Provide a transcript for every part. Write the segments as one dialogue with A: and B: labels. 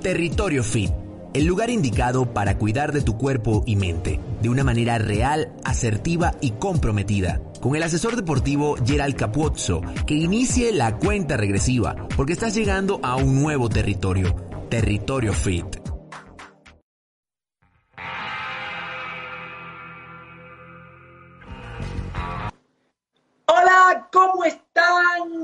A: Territorio Fit, el lugar indicado para cuidar de tu cuerpo y mente de una manera real, asertiva y comprometida. Con el asesor deportivo Gerald Capuzzo, que inicie la cuenta regresiva, porque estás llegando a un nuevo territorio, Territorio Fit.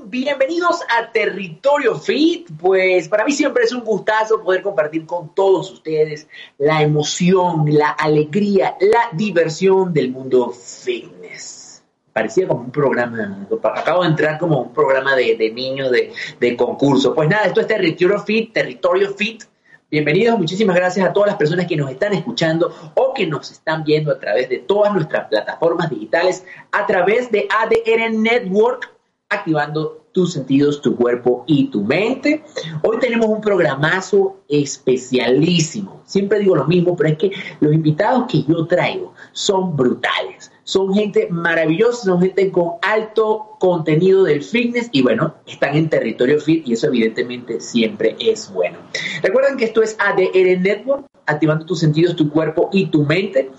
B: Bienvenidos a Territorio Fit. Pues para mí siempre es un gustazo poder compartir con todos ustedes la emoción, la alegría, la diversión del mundo fitness. Parecía como un programa, acabo de entrar como un programa de, de niños de, de concurso. Pues nada, esto es Territorio Fit, Territorio Fit. Bienvenidos, muchísimas gracias a todas las personas que nos están escuchando o que nos están viendo a través de todas nuestras plataformas digitales, a través de ADR Network, activando tus sentidos, tu cuerpo y tu mente. Hoy tenemos un programazo especialísimo. Siempre digo lo mismo, pero es que los invitados que yo traigo son brutales. Son gente maravillosa, son gente con alto contenido del fitness y bueno, están en territorio fit y eso evidentemente siempre es bueno. Recuerden que esto es ADR Network, activando tus sentidos, tu cuerpo y tu mente.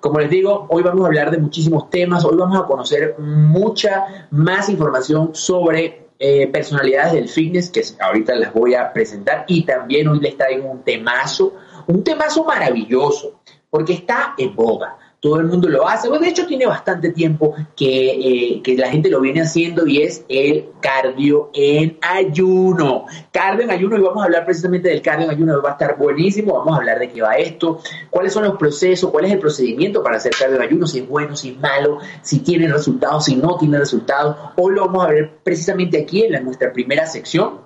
B: Como les digo, hoy vamos a hablar de muchísimos temas, hoy vamos a conocer mucha más información sobre eh, personalidades del fitness que ahorita las voy a presentar y también hoy les traigo un temazo, un temazo maravilloso, porque está en boga todo el mundo lo hace. Bueno, de hecho, tiene bastante tiempo que, eh, que, la gente lo viene haciendo y es el cardio en ayuno. Cardio en ayuno, y vamos a hablar precisamente del cardio en ayuno, va a estar buenísimo. Vamos a hablar de qué va esto, cuáles son los procesos, cuál es el procedimiento para hacer cardio en ayuno, si es bueno, si es malo, si tiene resultados, si no tiene resultados. Hoy lo vamos a ver precisamente aquí en la, nuestra primera sección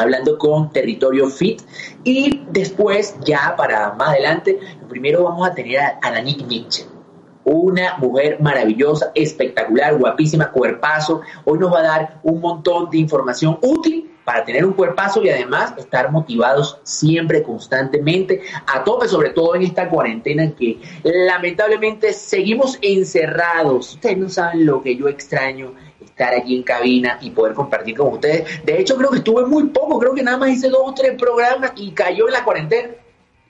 B: hablando con Territorio Fit y después ya para más adelante, primero vamos a tener a, a Mitchell una mujer maravillosa, espectacular, guapísima, cuerpazo. Hoy nos va a dar un montón de información útil para tener un cuerpazo y además estar motivados siempre, constantemente, a tope, sobre todo en esta cuarentena en que lamentablemente seguimos encerrados. Ustedes no saben lo que yo extraño estar aquí en cabina y poder compartir con ustedes. De hecho, creo que estuve muy poco, creo que nada más hice dos o tres programas y cayó en la cuarentena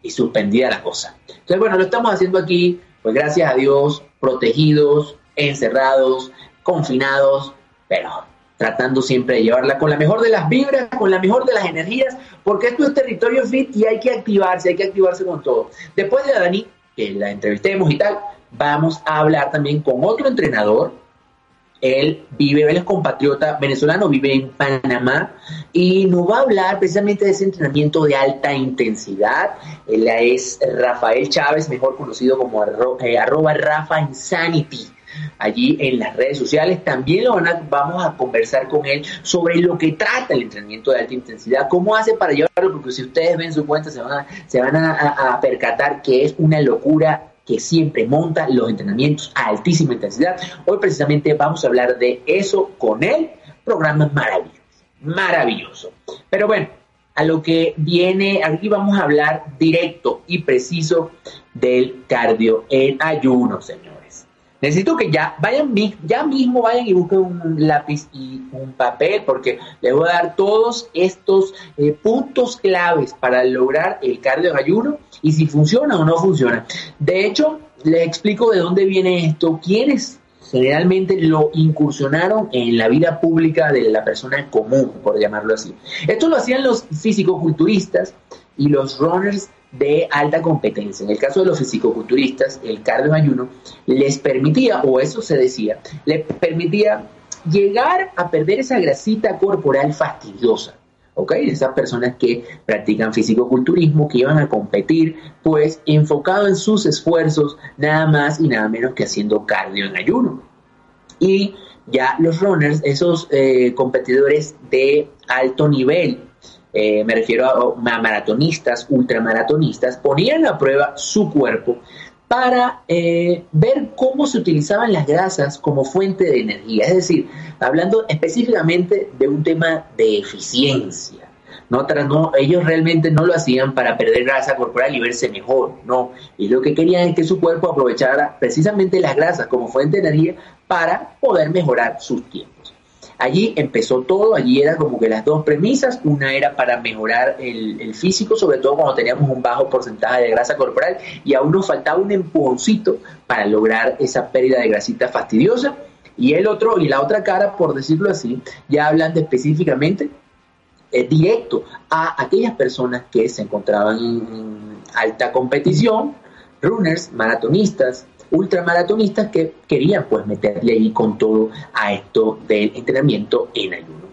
B: y suspendida la cosa. Entonces, bueno, lo estamos haciendo aquí pues gracias a Dios, protegidos, encerrados, confinados, pero tratando siempre de llevarla con la mejor de las vibras, con la mejor de las energías, porque esto es territorio fit y hay que activarse, hay que activarse con todo. Después de Dani, que la entrevistemos y tal, vamos a hablar también con otro entrenador él vive, él es compatriota venezolano, vive en Panamá y nos va a hablar precisamente de ese entrenamiento de alta intensidad. Él es Rafael Chávez, mejor conocido como eh, arroba Rafa Insanity. Allí en las redes sociales también lo van a, vamos a conversar con él sobre lo que trata el entrenamiento de alta intensidad, cómo hace para llevarlo, porque si ustedes ven su cuenta se van a, se van a percatar que es una locura que siempre monta los entrenamientos a altísima intensidad. Hoy precisamente vamos a hablar de eso con él. Programa maravilloso, maravilloso. Pero bueno, a lo que viene, aquí vamos a hablar directo y preciso del cardio en ayuno, señores. Necesito que ya vayan, ya mismo vayan y busquen un lápiz y un papel, porque les voy a dar todos estos eh, puntos claves para lograr el cardio ayuno y si funciona o no funciona. De hecho, les explico de dónde viene esto, quiénes generalmente lo incursionaron en la vida pública de la persona común, por llamarlo así. Esto lo hacían los fisicoculturistas y los runners de alta competencia. En el caso de los fisicoculturistas, el cardio en ayuno les permitía, o eso se decía, les permitía llegar a perder esa grasita corporal fastidiosa. ¿ok? Esas personas que practican fisicoculturismo, que iban a competir, pues enfocado en sus esfuerzos, nada más y nada menos que haciendo cardio en ayuno. Y ya los runners, esos eh, competidores de alto nivel, eh, me refiero a, maratonistas, ultramaratonistas, ponían a prueba su cuerpo para eh, ver cómo se utilizaban las grasas como fuente de energía. Es decir, hablando específicamente de un tema de eficiencia. No, ellos realmente no lo hacían para perder grasa corporal y verse mejor, no. Y lo que querían es que su cuerpo aprovechara precisamente las grasas como fuente de energía para poder mejorar sus tiempos. Allí empezó todo, allí era como que las dos premisas, una era para mejorar el, físico, sobre todo cuando teníamos un bajo porcentaje de grasa corporal y aún nos faltaba un empujoncito para lograr esa pérdida de grasita fastidiosa. Y el otro, y la otra cara, por decirlo así, ya hablan específicamente directo a aquellas personas que se encontraban en alta competición, runners, maratonistas, ultramaratonistas que querían pues meterle ahí con todo a esto del entrenamiento en ayuno,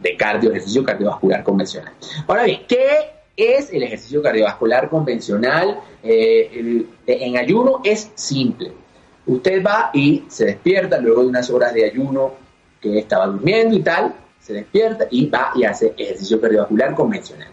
B: de cardio, ejercicio cardiovascular convencional. Ahora bien, ¿qué es el ejercicio cardiovascular convencional eh, en ayuno? Es simple. Usted va y se despierta luego de unas horas de ayuno que estaba durmiendo y tal, se despierta y va y hace ejercicio cardiovascular convencional.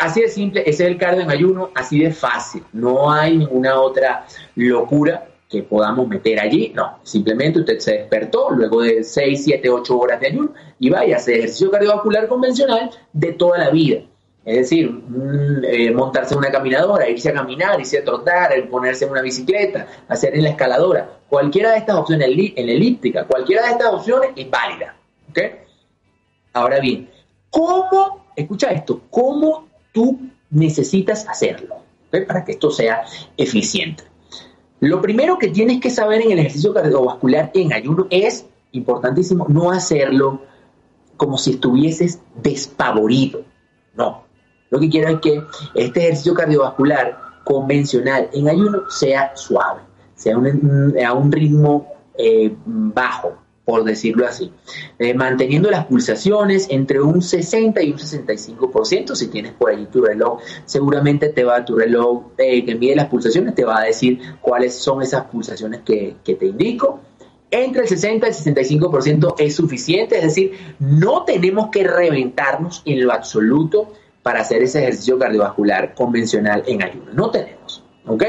B: Así de simple, ese es el cardio en ayuno, así de fácil. No hay ninguna otra locura que podamos meter allí. No, simplemente usted se despertó luego de 6, 7, 8 horas de ayuno y vaya a hacer ejercicio cardiovascular convencional de toda la vida. Es decir, mm, eh, montarse en una caminadora, irse a caminar, irse a trotar, ponerse en una bicicleta, hacer en la escaladora. Cualquiera de estas opciones, en la elíptica, cualquiera de estas opciones es válida. ¿Ok? Ahora bien, ¿cómo, escucha esto, cómo tú necesitas hacerlo para que esto sea eficiente? Lo primero que tienes que saber en el ejercicio cardiovascular en ayuno es, importantísimo, no hacerlo como si estuvieses despavorido. No. Lo que quiero es que este ejercicio cardiovascular convencional en ayuno sea suave, sea a un ritmo eh, bajo, por decirlo así, eh, manteniendo las pulsaciones entre un 60 y un 65%. Si tienes por ahí tu reloj, seguramente te va tu reloj eh, que mide las pulsaciones, te va a decir cuáles son esas pulsaciones que, que te indico. Entre el 60 y el 65% es suficiente, es decir, no tenemos que reventarnos en lo absoluto para hacer ese ejercicio cardiovascular convencional en ayuno. No tenemos, ¿ok?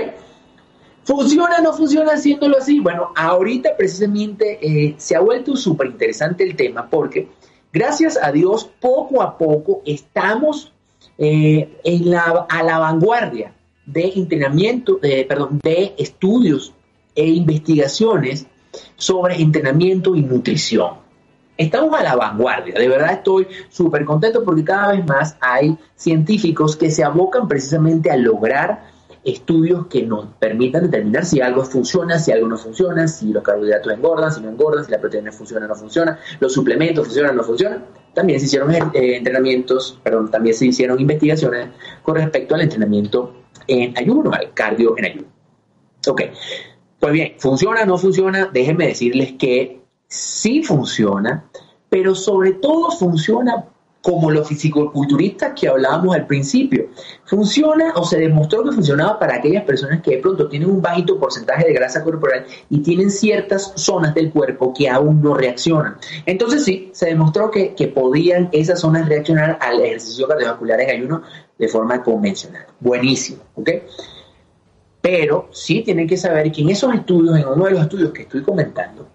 B: ¿Funciona o no funciona haciéndolo así? Bueno, ahorita precisamente eh, se ha vuelto súper interesante el tema porque gracias a Dios poco a poco estamos eh, en la, a la vanguardia de entrenamiento, perdón, de estudios e investigaciones sobre entrenamiento y nutrición. Estamos a la vanguardia, de verdad estoy súper contento porque cada vez más hay científicos que se abocan precisamente a lograr estudios que nos permitan determinar si algo funciona, si algo no funciona, si los carbohidratos engordan, si no engordan, si la proteína funciona o no funciona, los suplementos funcionan o no funcionan. También se hicieron eh, entrenamientos, perdón, también se hicieron investigaciones con respecto al entrenamiento en ayuno, al cardio en ayuno. Ok, pues bien, ¿funciona o no funciona? Déjenme decirles que sí funciona, pero sobre todo funciona como los fisicoculturistas que hablábamos al principio. Funciona o se demostró que funcionaba para aquellas personas que de pronto tienen un bajito porcentaje de grasa corporal y tienen ciertas zonas del cuerpo que aún no reaccionan. Entonces sí, se demostró que, que podían esas zonas reaccionar al ejercicio cardiovascular en ayuno de forma convencional. Buenísimo, ¿ok? Pero sí tienen que saber que en esos estudios, en uno de los estudios que estoy comentando,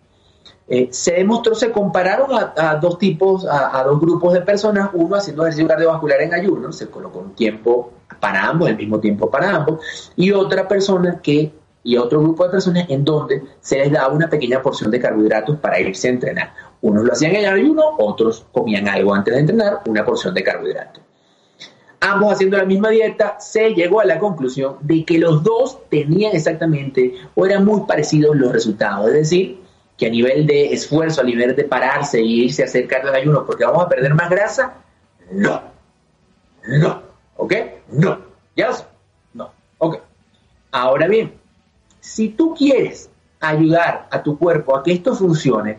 B: eh, se demostró, se compararon a, dos tipos, a, dos grupos de personas, uno haciendo ejercicio cardiovascular en ayuno, se colocó un tiempo para ambos, el mismo tiempo para ambos, y otra persona que, y otro grupo de personas en donde se les daba una pequeña porción de carbohidratos para irse a entrenar. Unos lo hacían en ayuno, otros comían algo antes de entrenar, una porción de carbohidratos. Ambos haciendo la misma dieta, se llegó a la conclusión de que los dos tenían exactamente o eran muy parecidos los resultados, es decir, que a nivel de esfuerzo, a nivel de pararse y irse a hacer cardio de ayuno porque vamos a perder más grasa, no. No. ¿Ok? No. ¿Ya No. Ok. Ahora bien, si tú quieres ayudar a tu cuerpo a que esto funcione,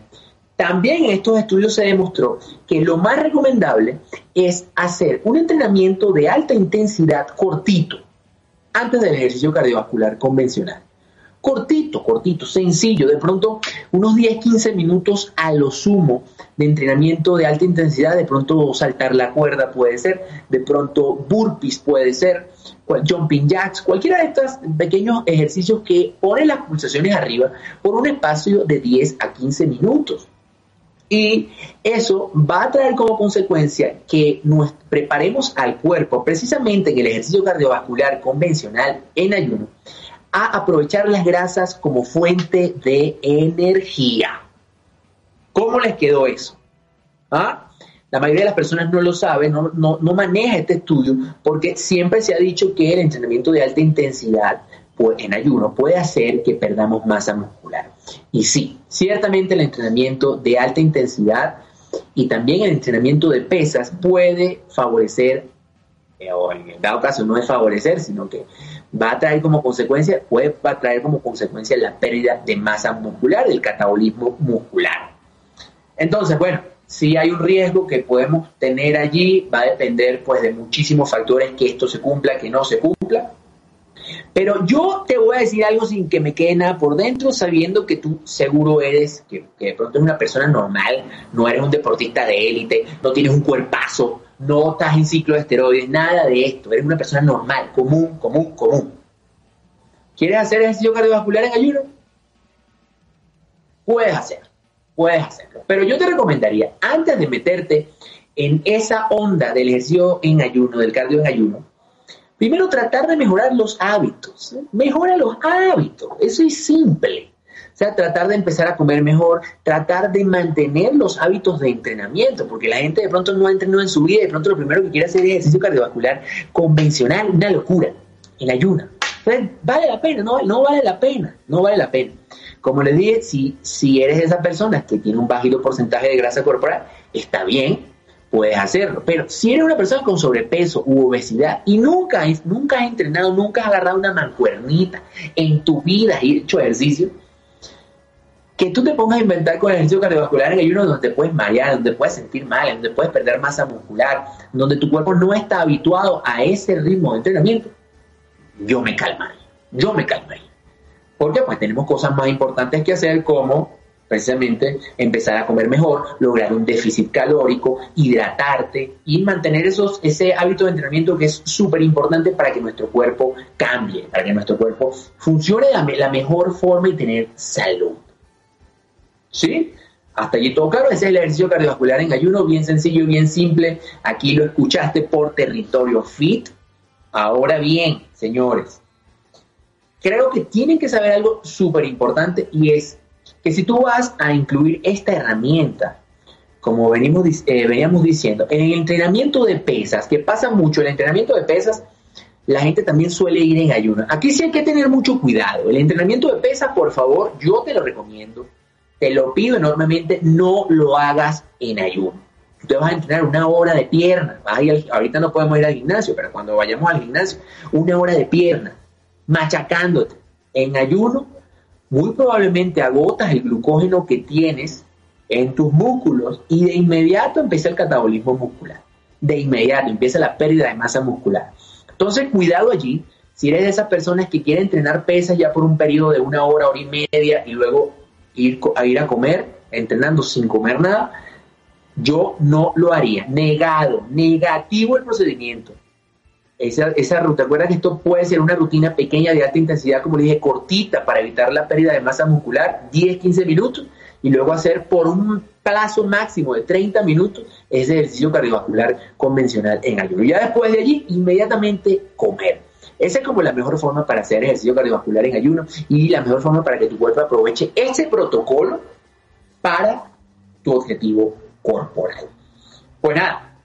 B: también en estos estudios se demostró que lo más recomendable es hacer un entrenamiento de alta intensidad cortito antes del ejercicio cardiovascular convencional. Cortito, cortito, sencillo, de pronto unos 10, 15 minutos a lo sumo de entrenamiento de alta intensidad, de pronto saltar la cuerda puede ser, de pronto burpees puede ser, jumping jacks, cualquiera de estos pequeños ejercicios que ponen las pulsaciones arriba por un espacio de 10 a 15 minutos. Y eso va a traer como consecuencia que nos preparemos al cuerpo, precisamente en el ejercicio cardiovascular convencional en ayuno, a aprovechar las grasas como fuente de energía. ¿Cómo les quedó eso? ¿Ah? La mayoría de las personas no lo saben, no, no, maneja este estudio, porque siempre se ha dicho que el entrenamiento de alta intensidad pues, en ayuno puede hacer que perdamos masa muscular. Y sí, ciertamente el entrenamiento de alta intensidad y también el entrenamiento de pesas puede favorecer, eh, o en dado caso no es favorecer, sino que va a traer como consecuencia, puede va a traer como consecuencia la pérdida de masa muscular, el catabolismo muscular. Entonces, bueno, si hay un riesgo que podemos tener allí, va a depender pues de muchísimos factores que esto se cumpla, que no se cumpla. Pero yo te voy a decir algo sin que me quede nada por dentro, sabiendo que tú seguro eres, que, que de pronto eres una persona normal, no eres un deportista de élite, no tienes un cuerpazo, no estás en ciclo de esteroides, nada de esto, eres una persona normal, común, común, común. ¿Quieres hacer ejercicio cardiovascular en ayuno? Puedes hacerlo, puedes hacerlo. Pero yo te recomendaría, antes de meterte en esa onda del ejercicio en ayuno, del cardio en ayuno, primero tratar de mejorar los hábitos. Mejora los hábitos, eso es simple. Sea, tratar de empezar a comer mejor, tratar de mantener los hábitos de entrenamiento, porque la gente de pronto no ha entrenado en su vida y de pronto lo primero que quiere hacer es ejercicio cardiovascular convencional, una locura, en ayuna. Entonces, vale la pena, no, no vale la pena, no vale la pena. Como les dije, si, si eres esa persona que tiene un bajito porcentaje de grasa corporal, está bien, puedes hacerlo. Pero si eres una persona con sobrepeso u obesidad y nunca, nunca has entrenado, nunca has agarrado una mancuernita en tu vida y hecho ejercicio, que tú te pongas a inventar con el ejercicio cardiovascular en ayuno donde te puedes marear, donde puedes sentir mal, donde puedes perder masa muscular, donde tu cuerpo no está habituado a ese ritmo de entrenamiento, yo me calmaría, yo me calmaría. Porque pues tenemos cosas más importantes que hacer como precisamente empezar a comer mejor, lograr un déficit calórico, hidratarte y mantener esos, ese hábito de entrenamiento que es súper importante para que nuestro cuerpo cambie, para que nuestro cuerpo funcione de la mejor forma y tener salud. ¿Sí? Hasta allí todo claro, ese es el ejercicio cardiovascular en ayuno, bien sencillo, bien simple. Aquí lo escuchaste por territorio fit. Ahora bien, señores, creo que tienen que saber algo súper importante y es que si tú vas a incluir esta herramienta, como venimos, eh, veníamos diciendo, en el entrenamiento de pesas, que pasa mucho, el entrenamiento de pesas, la gente también suele ir en ayuno. Aquí sí hay que tener mucho cuidado. El entrenamiento de pesas, por favor, yo te lo recomiendo te lo pido enormemente, no lo hagas en ayuno. Tú vas a entrenar una hora de pierna. ahorita no podemos ir al gimnasio, pero cuando vayamos al gimnasio, una hora de pierna, machacándote. En ayuno, muy probablemente agotas el glucógeno que tienes en tus músculos y de inmediato empieza el catabolismo muscular. De inmediato empieza la pérdida de masa muscular. Entonces, cuidado allí. Si eres de esas personas que quieren entrenar pesas ya por un periodo de una hora, hora y media y luego ir a ir a comer, entrenando sin comer nada, yo no lo haría. Negado, negativo el procedimiento. Esa, esa ruta, recuerda que esto puede ser una rutina pequeña de alta intensidad, como le dije, cortita para evitar la pérdida de masa muscular, 10, 15 minutos, y luego hacer por un plazo máximo de 30 minutos ese ejercicio cardiovascular convencional en ayuno. Y ya después de allí, inmediatamente comer. Esa es como la mejor forma para hacer ejercicio cardiovascular en ayuno y la mejor forma para que tu cuerpo aproveche ese protocolo para tu objetivo corporal. Pues nada,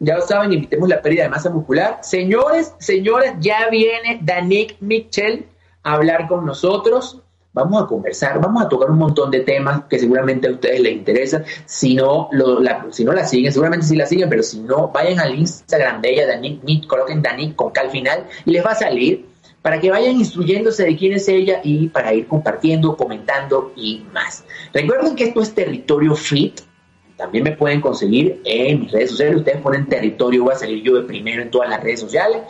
B: ya lo saben, invitemos la pérdida de masa muscular. Señores, señoras, ya viene Danik Mitchell a hablar con nosotros vamos a conversar, vamos a tocar un montón de temas que seguramente a ustedes les interesan. Si no, la, si no la siguen, seguramente sí la siguen, pero si no, vayan al Instagram de ella, Danik, coloquen Danik con K al final y les va a salir para que vayan instruyéndose de quién es ella y para ir compartiendo, comentando y más. Recuerden que esto es territorio fit. También me pueden conseguir en mis redes sociales. Ustedes ponen territorio, voy a salir yo de primero en todas las redes sociales.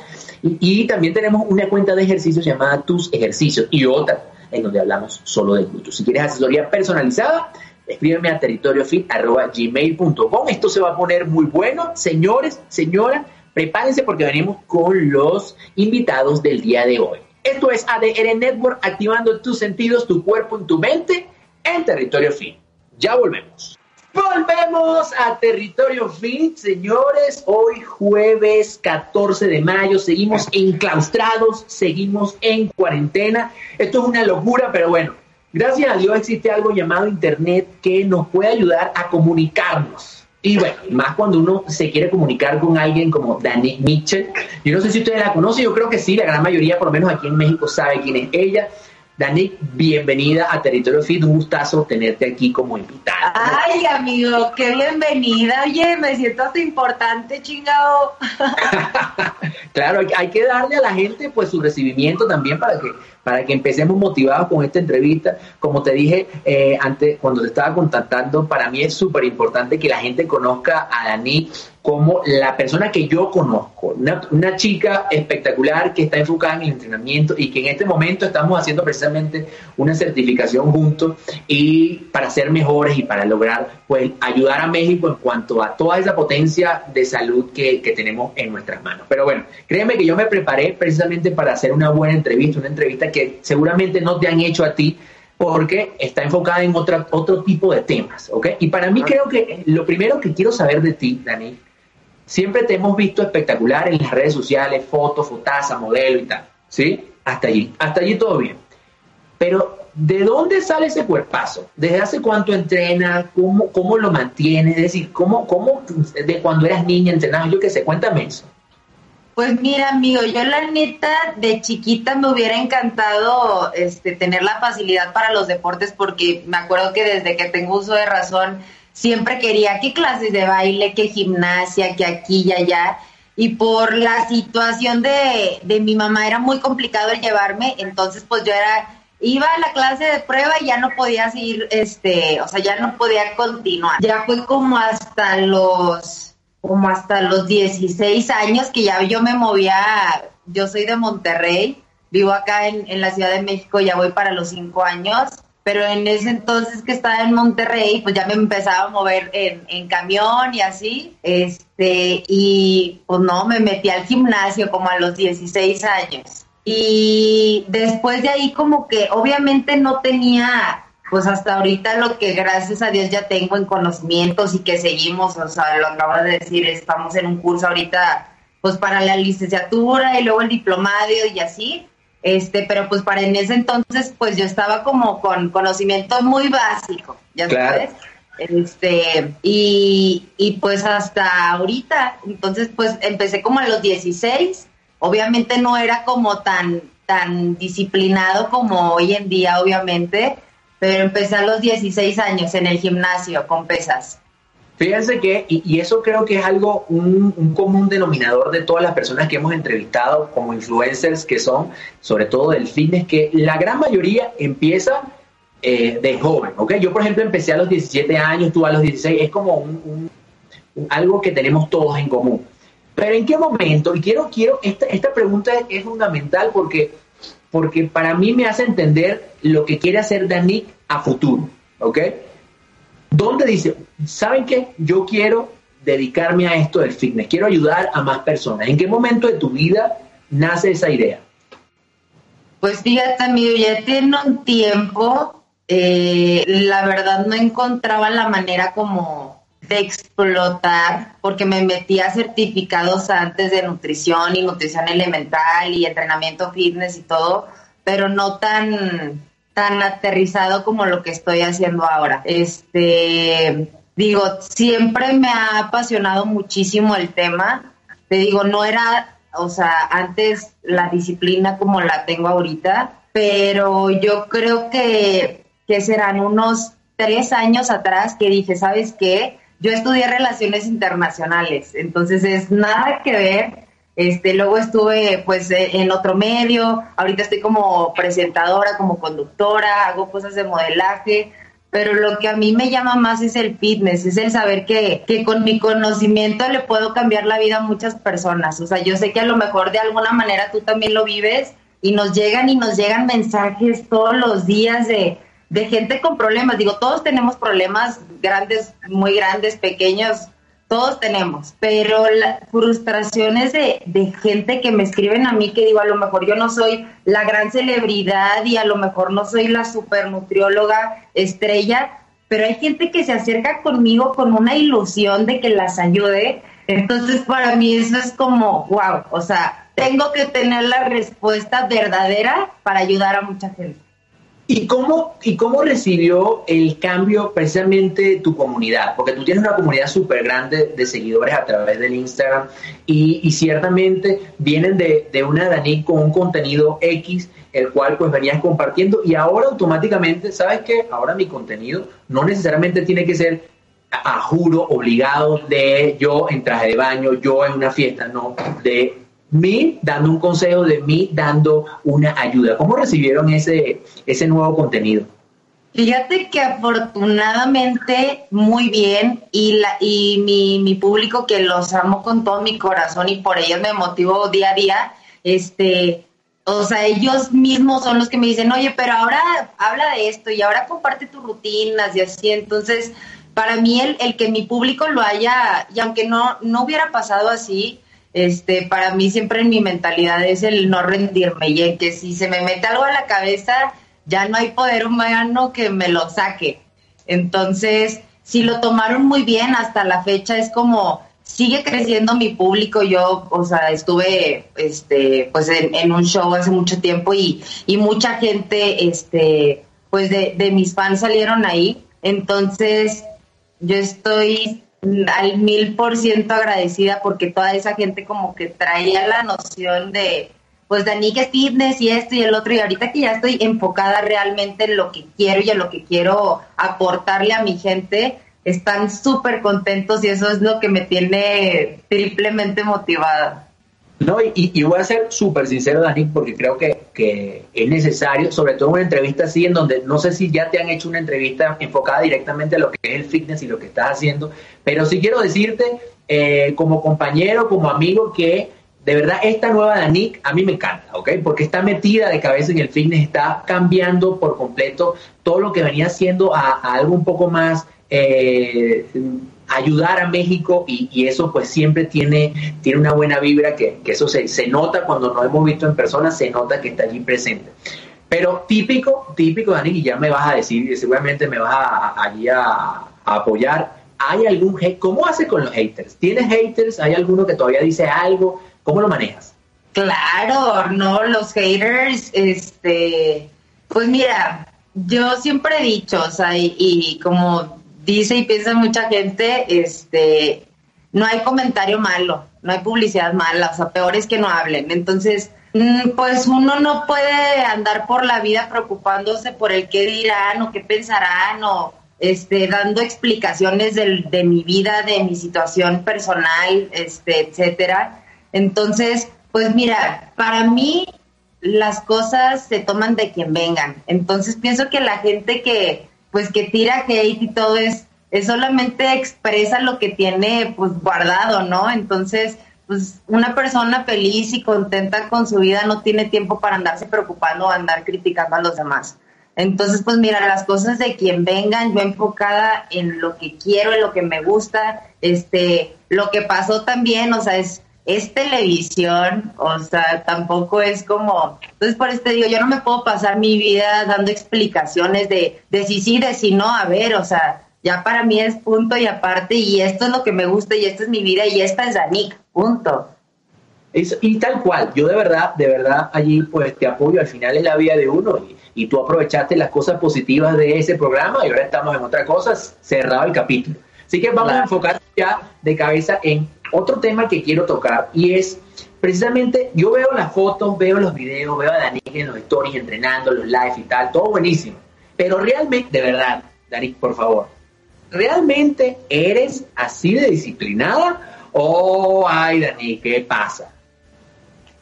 B: Y, y también tenemos una cuenta de ejercicios llamada Tus Ejercicios y otra en donde hablamos solo de glúteos. Si quieres asesoría personalizada, escríbeme a territoriofit.gmail.com. Esto se va a poner muy bueno. Señores, señoras, prepárense porque venimos con los invitados del día de hoy. Esto es ADR Network, activando tus sentidos, tu cuerpo y tu mente en Territorio Fit. Ya volvemos. Volvemos a Territorio Fit, señores. Hoy jueves 14 de mayo, seguimos enclaustrados, seguimos en cuarentena. Esto es una locura, pero bueno, gracias a Dios existe algo llamado Internet que nos puede ayudar a comunicarnos. Y bueno, más cuando uno se quiere comunicar con alguien como Dani Mitchell. Yo no sé si ustedes la conocen, yo creo que sí, la gran mayoría, por lo menos aquí en México, sabe quién es ella. Dani, bienvenida a Territorio Fit, un gustazo tenerte aquí como invitada.
C: Ay, amigo, qué bienvenida. Oye, me siento hasta importante, chingado.
B: claro, hay, que darle a la gente pues su recibimiento también para que para que empecemos motivados con esta entrevista. Como te dije eh, antes, cuando te estaba contactando, para mí es súper importante que la gente conozca a Dani como la persona que yo conozco, una, chica espectacular que está enfocada en el entrenamiento y que en este momento estamos haciendo precisamente una certificación juntos y para ser mejores y para lograr pues ayudar a México en cuanto a toda esa potencia de salud que, que tenemos en nuestras manos. Pero bueno, créeme que yo me preparé precisamente para hacer una buena entrevista, una entrevista que seguramente no te han hecho a ti porque está enfocada en otra, otro tipo de temas, ¿ok? Y para mí creo que lo primero que quiero saber de ti, Dani, Siempre te hemos visto espectacular en las redes sociales, fotos, fotaza, modelo y tal. ¿Sí? Hasta allí. Hasta allí todo bien. Pero, ¿de dónde sale ese cuerpazo? ¿Desde hace cuánto entrenas? ¿Cómo, cómo lo mantienes? Es decir, ¿cómo, cómo de cuando eras niña entrenabas? Yo qué sé, cuéntame eso.
C: Pues mira, amigo, yo la neta de chiquita me hubiera encantado este, tener la facilidad para los deportes porque me acuerdo que desde que tengo uso de razón siempre quería qué clases de baile, qué gimnasia, que aquí y allá. Y por la situación de, de mi mamá era muy complicado el llevarme, entonces pues yo era, iba a la clase de prueba y ya no podía seguir, este, o sea, ya no podía continuar. Ya fue como hasta los, como hasta los 16 años que ya yo me movía, yo soy de Monterrey, vivo acá en, en la Ciudad de México, ya voy para los 5 años pero en ese entonces que estaba en Monterrey, pues ya me empezaba a mover en, en, camión y así, este, y pues no, me metí al gimnasio como a los 16 años. Y después de ahí como que obviamente no tenía, pues hasta ahorita lo que gracias a Dios ya tengo en conocimientos y que seguimos, o sea, lo acabo de decir, estamos en un curso ahorita pues para la licenciatura y luego el diplomado y así, este, pero pues para en ese entonces, pues yo estaba como con conocimiento muy básico, ya sabes. Este, y, y pues hasta ahorita, entonces pues empecé como a los 16, obviamente no era como tan, tan disciplinado como hoy en día, obviamente, pero empecé a los 16 años en el gimnasio con pesas.
B: Fíjense que, y, eso creo que es algo, un, común denominador de todas las personas que hemos entrevistado como influencers que son, sobre todo del fitness, que la gran mayoría empieza eh, de joven, ¿ok? Yo, por ejemplo, empecé a los 17 años, tú a los 16, es como un, algo que tenemos todos en común. Pero ¿en qué momento? Y quiero, quiero, esta, esta pregunta es, fundamental porque, porque para mí me hace entender lo que quiere hacer Danik a futuro, ¿ok? ¿Dónde dice, ¿saben qué? Yo quiero dedicarme a esto del fitness, quiero ayudar a más personas. ¿En qué momento de tu vida nace esa idea?
C: Pues fíjate, amigo, ya tiene un tiempo, eh, la verdad no encontraba la manera como explotar, porque me metí a certificados antes de nutrición y nutrición elemental y entrenamiento fitness y todo, pero no tan tan aterrizado como lo que estoy haciendo ahora. Este, digo, siempre me ha apasionado muchísimo el tema. Te digo, no era, o sea, antes la disciplina como la tengo ahorita, pero yo creo que, que serán unos tres años atrás que dije, ¿sabes qué? Yo estudié relaciones internacionales, entonces es nada que ver este, luego estuve pues e, en otro medio, ahorita estoy como presentadora, como conductora, hago cosas de modelaje, pero lo que a mí me llama más es el fitness, es el saber que, que con mi conocimiento le puedo cambiar la vida a muchas personas. O sea, yo sé que a lo mejor de alguna manera tú también lo vives, y nos llegan y nos llegan mensajes todos los días de, de gente con problemas. Digo, todos tenemos problemas grandes, muy grandes, pequeños, todos tenemos, pero las frustraciones de, de, gente que me escriben a mí que digo, a lo mejor yo no soy la gran celebridad y a lo mejor no soy la super nutrióloga estrella, pero hay gente que se acerca conmigo con una ilusión de que las ayude. Entonces para mí eso es como, wow, o sea, tengo que tener la respuesta verdadera para ayudar a mucha gente.
B: ¿Y cómo, ¿Y cómo recibió el cambio precisamente tu comunidad? Porque tú tienes una comunidad súper grande de seguidores a través del Instagram y, ciertamente vienen de, de una Dani con un contenido X, el cual pues venías compartiendo y ahora automáticamente, ¿sabes qué? Ahora mi contenido no necesariamente tiene que ser a juro obligado de yo en traje de baño, yo en una fiesta, no, de mí dando un consejo, de mí dando una ayuda. ¿Cómo recibieron ese, ese nuevo contenido?
C: Fíjate que afortunadamente muy bien y, la, y mi, mi, público que los amo con todo mi corazón y por ellos me motivo día a día, este, o sea, ellos mismos son los que me dicen, oye, pero ahora habla de esto y ahora comparte tus rutinas y así, entonces, para mí el, el que mi público lo haya, y aunque no, no hubiera pasado así, este, para mí siempre en mi mentalidad es el no rendirme y en que si se me mete algo a la cabeza, ya no hay poder humano que me lo saque. Entonces, si lo tomaron muy bien hasta la fecha, es como sigue creciendo mi público. Yo, o sea, estuve, este, pues en, un show hace mucho tiempo y, y mucha gente, este, pues de, de mis fans salieron ahí. Entonces, yo estoy al mil por ciento agradecida porque toda esa gente como que traía la noción de, pues de que fitness y esto y el otro y ahorita que ya estoy enfocada realmente en lo que quiero y en lo que quiero aportarle a mi gente, están súper contentos y eso es lo que me tiene triplemente motivada.
B: No, y, voy a ser súper sincero, Dani, porque creo que, es necesario, sobre todo una entrevista así, en donde no sé si ya te han hecho una entrevista enfocada directamente a lo que es el fitness y lo que estás haciendo, pero sí quiero decirte, eh, como compañero, como amigo, que de verdad esta nueva Danik a mí me encanta, ¿ok? Porque está metida de cabeza en el fitness, está cambiando por completo todo lo que venía haciendo a, a algo un poco más eh, ayudar a México y, eso pues siempre tiene, tiene una buena vibra que, eso se, se, nota cuando nos hemos visto en persona, se nota que está allí presente. Pero típico, típico, Dani, y ya me vas a decir, seguramente me vas a, allí a, apoyar. ¿Hay algún? ¿Cómo hace con los haters? ¿Tienes haters? ¿Hay alguno que todavía dice algo? ¿Cómo lo manejas?
C: Claro, no, los haters, este, pues mira, yo siempre he dicho, o sea, y como dice y piensa mucha gente, este, no hay comentario malo, no hay publicidad mala, o sea, peor es que no hablen. Entonces, mm, pues uno no puede andar por la vida preocupándose por el qué dirán o qué pensarán o este, dando explicaciones de, de mi vida, de mi situación personal, este, etcétera. Entonces, pues mira, para mí las cosas se toman de quien vengan. Entonces pienso que la gente que pues que tira hate y todo es, es solamente expresa lo que tiene pues guardado, ¿no? Entonces, pues una persona feliz y contenta con su vida no tiene tiempo para andarse preocupando o andar criticando a los demás. Entonces, pues mira, las cosas de quien vengan, yo enfocada en lo que quiero, en lo que me gusta, este, lo que pasó también, o sea, es es televisión, o sea, tampoco es como, entonces por eso te digo, yo no me puedo pasar mi vida dando explicaciones de, de si sí, de si no, a ver, o sea, ya para mí es punto y aparte, y esto es lo que me gusta, y esta es mi vida, y esta es Danik, punto.
B: y tal cual, yo de verdad, de verdad allí pues te apoyo, al final es la vida de uno, y, y tú aprovechaste las cosas positivas de ese programa, y ahora estamos en otra cosa, cerrado el capítulo. Así que vamos a enfocar ya de cabeza en otro tema que quiero tocar y es precisamente, yo veo las fotos, veo los videos, veo a Dani en los stories entrenando, los live y tal, todo buenísimo. Pero realmente, de verdad, Dani, por favor, ¿realmente eres así de disciplinada? O, ay, Dani, ¿qué pasa?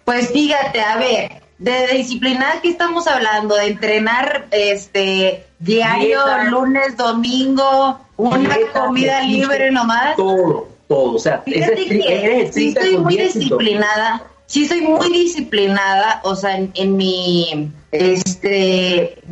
C: Pues fíjate, a ver, de disciplinada, ¿qué estamos hablando? De entrenar este diario, lunes, domingo, una comida libre nomás.
B: Todo todo. O sea,
C: Fíjate que sí estoy muy disciplinada. sí soy muy disciplinada, o sea, en, mi, este,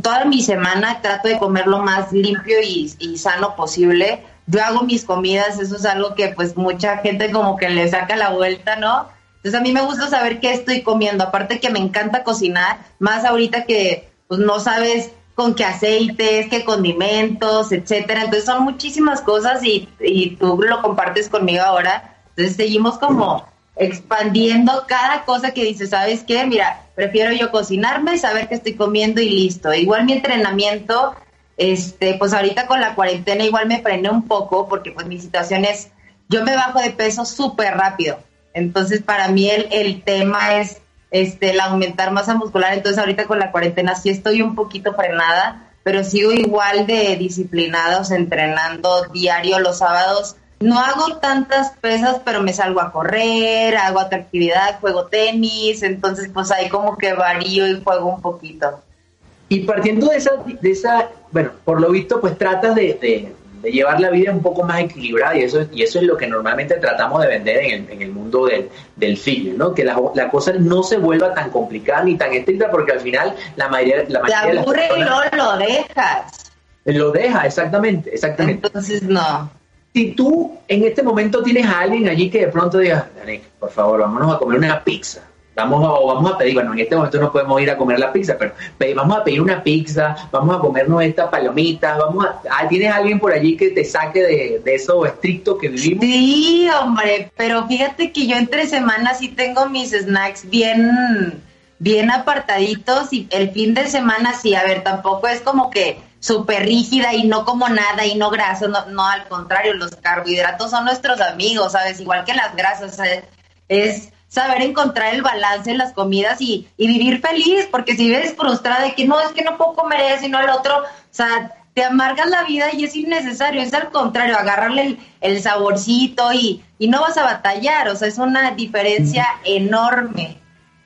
C: toda mi semana trato de comer lo más limpio y, sano posible. Yo hago mis comidas, eso es algo que pues mucha gente como que le saca la vuelta, ¿no? Entonces a mí me gusta saber qué estoy comiendo, aparte que me encanta cocinar, más ahorita que pues no sabes con qué aceites, qué condimentos, etcétera. Entonces son muchísimas cosas y, y tú lo compartes conmigo ahora. Entonces seguimos como expandiendo cada cosa que dices, ¿sabes qué? Mira, prefiero yo cocinarme, saber qué estoy comiendo y listo. Igual mi entrenamiento, este, pues ahorita con la cuarentena igual me frené un poco porque pues mi situación es, yo me bajo de peso súper rápido. Entonces para mí el, el tema es este, el aumentar masa muscular. Entonces ahorita con la cuarentena sí estoy un poquito frenada, pero sigo igual de disciplinados entrenando diario los sábados. No hago tantas pesas, pero me salgo a correr, hago otra actividad, juego tenis, entonces pues ahí como que varío y juego un poquito.
B: Y partiendo de esa, de esa bueno, por lo visto pues tratas de de llevar la vida un poco más equilibrada y eso, y eso es lo que normalmente tratamos de vender en el, en el mundo del, del fitness, ¿no? Que la, la, cosa no se vuelva tan complicada ni tan estricta porque al final la mayoría, la mayoría
C: Te aburre y no lo dejas.
B: Lo deja, exactamente, exactamente.
C: Entonces no.
B: Si tú en este momento tienes a alguien allí que de pronto diga, por favor, vámonos a comer una pizza Vamos a, vamos a pedir, bueno, en este momento no podemos ir a comer la pizza, pero vamos a pedir una pizza, vamos a comernos estas palomitas, vamos a... Ah, ¿Tienes alguien por allí que te saque de, de eso estricto que vivimos?
C: Sí, hombre, pero fíjate que yo entre semanas sí tengo mis snacks bien, bien apartaditos y el fin de semana sí, a ver, tampoco es como que súper rígida y no como nada y no grasa, no, no, al contrario, los carbohidratos son nuestros amigos, ¿sabes? Igual que las grasas, es saber encontrar el balance en las comidas y, vivir feliz, porque si vives frustrada de que no, es que no puedo comer eso y no el otro, o sea, te amargas la vida y es innecesario, es al contrario, agarrarle el, saborcito y, y, no vas a batallar, o sea, es una diferencia enorme.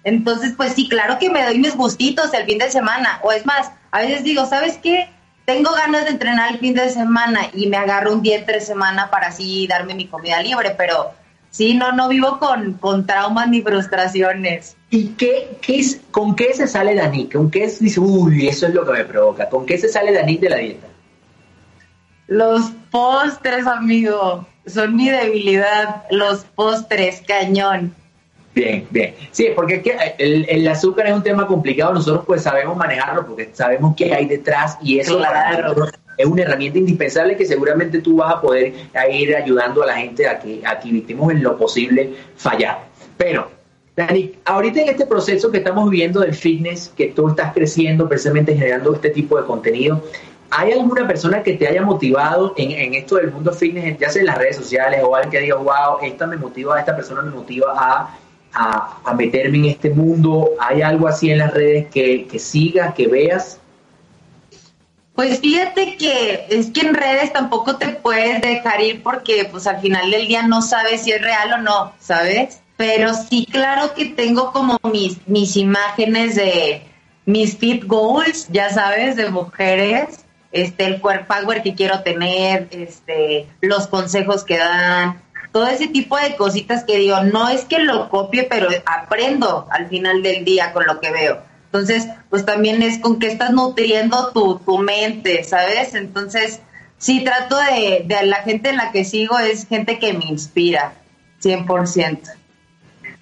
C: Entonces, pues sí, claro que me doy mis gustitos el fin de semana, o es más, a veces digo, ¿sabes qué? Tengo ganas de entrenar el fin de semana y me agarro un día entre semana para así darme mi comida libre, pero Sí, no, no vivo con, con traumas ni frustraciones.
B: ¿Y qué, qué es, con qué se sale Dani? ¿Con qué es, dice, uy, eso es lo que me provoca? ¿Con qué se sale Dani de la dieta?
C: Los postres, amigo, son mi debilidad. Los postres, cañón.
B: Bien, bien. Sí, porque el, el, azúcar es un tema complicado. Nosotros pues sabemos manejarlo porque sabemos qué hay detrás y eso claro es una herramienta indispensable que seguramente tú vas a poder ir ayudando a la gente a que, a evitemos en lo posible fallar. Pero, Dani, ahorita en este proceso que estamos viviendo del fitness, que tú estás creciendo precisamente generando este tipo de contenido, ¿hay alguna persona que te haya motivado en, en esto del mundo fitness, ya sea en las redes sociales o alguien que diga, wow, esta me motiva, esta persona me motiva a, a, a meterme en este mundo? ¿Hay algo así en las redes que, que sigas, que veas?
C: Pues fíjate que es que en redes tampoco te puedes dejar ir porque pues al final del día no sabes si es real o no, ¿sabes? Pero sí, claro que tengo como mis, mis imágenes de mis fit goals, ya sabes, de mujeres, este, el core power que quiero tener, este, los consejos que dan, todo ese tipo de cositas que digo, no es que lo copie, pero aprendo al final del día con lo que veo. Entonces, pues también es con qué estás nutriendo tu, tu mente, ¿sabes? Entonces, sí, trato de, de la gente en la que sigo es gente que me inspira, 100%.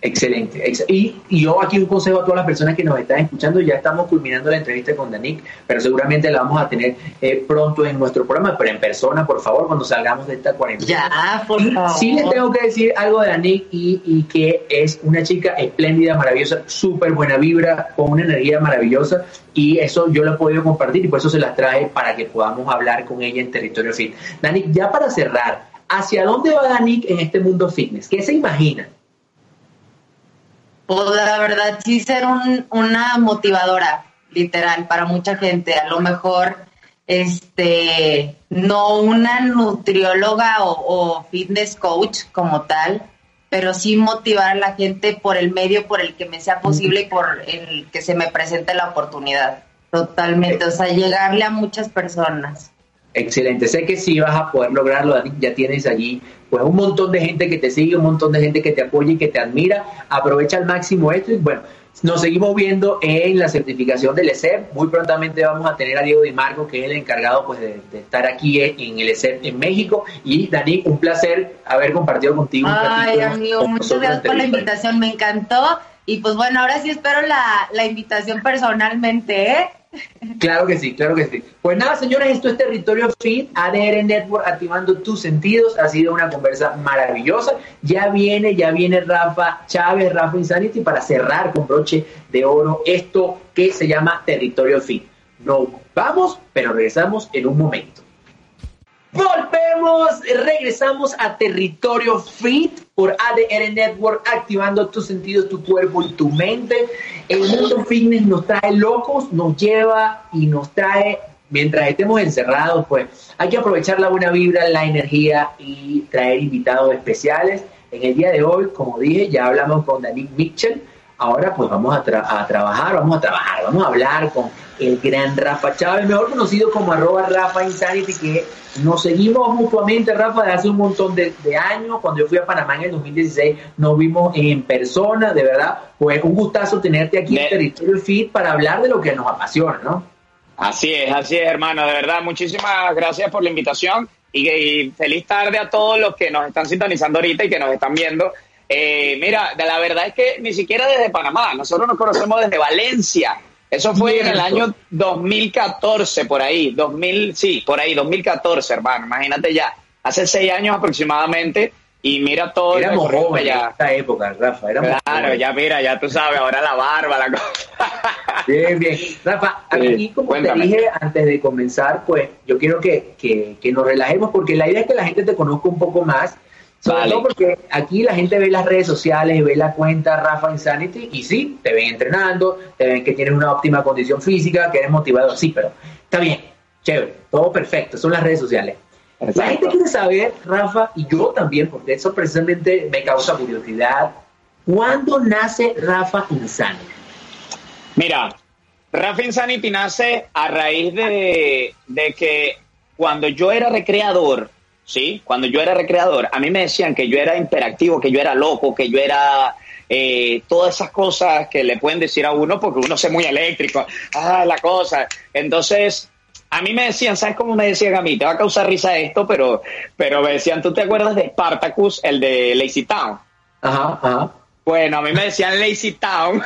B: Excelente. Y, yo aquí un consejo a todas las personas que nos están escuchando, ya estamos culminando la entrevista con Danik, pero seguramente la vamos a tener eh, pronto en nuestro programa, pero en persona, por favor, cuando salgamos de esta cuarentena.
C: Ya, por favor.
B: Sí les tengo que decir algo de Danik y, y que es una chica espléndida, maravillosa, súper buena vibra, con una energía maravillosa y eso yo lo he podido compartir y por eso se las trae para que podamos hablar con ella en Territorio Fit. Danik, ya para cerrar, ¿hacia dónde va Danik en este mundo fitness? ¿Qué se imagina?
C: Pues la verdad sí ser una motivadora, literal, para mucha gente. A lo mejor, este, no una nutrióloga o, fitness coach como tal, pero sí motivar a la gente por el medio por el que me sea posible y por el que se me presente la oportunidad. Totalmente, o sea, llegarle a muchas personas.
B: Excelente, sé que sí vas a poder lograrlo, ya tienes allí pues un montón de gente que te sigue, un montón de gente que te apoya y que te admira, aprovecha al máximo esto y bueno, nos seguimos viendo en la certificación del ESEP. Muy prontamente vamos a tener a Diego Di Marco, que es el encargado pues, de, estar aquí en el ESEP en México. Y Dani, un placer haber compartido contigo.
C: Ay, amigo, muchas gracias por la invitación, me encantó. Y pues bueno, ahora sí espero la, la invitación personalmente, ¿eh?
B: Claro que sí, claro que sí. Pues nada, señores, esto es Territorio Fit, ADR Network, activando tus sentidos. Ha sido una conversa maravillosa. Ya viene, ya viene Rafa Chávez, Rafa Insanity, para cerrar con broche de oro esto que se llama Territorio Fit. No vamos, pero regresamos en un momento. Volvemos, regresamos a Territorio Fit por ADR Network, activando tus sentidos, tu cuerpo y tu mente. El mundo fitness nos trae locos, nos lleva y nos trae, mientras estemos encerrados, pues hay que aprovechar la buena vibra, la energía y traer invitados especiales. En el día de hoy, como dije, ya hablamos con Daniel Mitchell. Ahora pues vamos a, a trabajar, vamos a trabajar, vamos a hablar con el gran Rafa Chávez, mejor conocido como arroba Rafa Insanity, que nos seguimos mutuamente, Rafa, de hace un montón de, años. Cuando yo fui a Panamá en el 2016, nos vimos en persona, de verdad. Pues un gustazo tenerte aquí en Territorio Fit para hablar de lo que nos apasiona, ¿no?
D: Así es, así es, hermano. De verdad, muchísimas gracias por la invitación y, feliz tarde a todos los que nos están sintonizando ahorita y que nos están viendo. Eh, mira, la verdad es que ni siquiera desde Panamá, nosotros nos conocemos desde Valencia. Eso fue en el año 2014, por ahí, 2000, sí, por ahí, 2014, hermano, imagínate ya, hace seis años aproximadamente, y mira todo
B: Éramos jóvenes ya. en esta época, Rafa,
D: Claro, ya mira, ya tú sabes, ahora la barba, la cosa.
B: Bien, bien. Rafa, aquí como te dije antes de comenzar, pues yo quiero que, que, que nos relajemos, porque la idea es que la gente te conozca un poco más, sobre todo porque aquí la gente ve las redes sociales, ve la cuenta Rafa Insanity y sí, te ven entrenando, te ven que tienes una óptima condición física, que eres motivado, sí, pero está bien, chévere, todo perfecto, son las redes sociales. La gente quiere saber, Rafa, y yo también, porque eso precisamente me causa curiosidad, ¿cuándo nace Rafa Insanity?
D: Mira, Rafa Insanity nace a raíz de, de que cuando yo era recreador, ¿sí? Cuando yo era recreador, a mí me decían que yo era imperactivo, que yo era loco, que yo era eh, todas esas cosas que le pueden decir a uno porque uno es muy eléctrico, ah, la cosa. Entonces, a mí me decían, ¿sabes cómo me decían a mí? Te va a causar risa esto, pero, pero me decían, ¿tú te acuerdas de Spartacus, el de Lazy Town?
B: Ajá, ajá.
D: Bueno, a mí me decían Lazy Town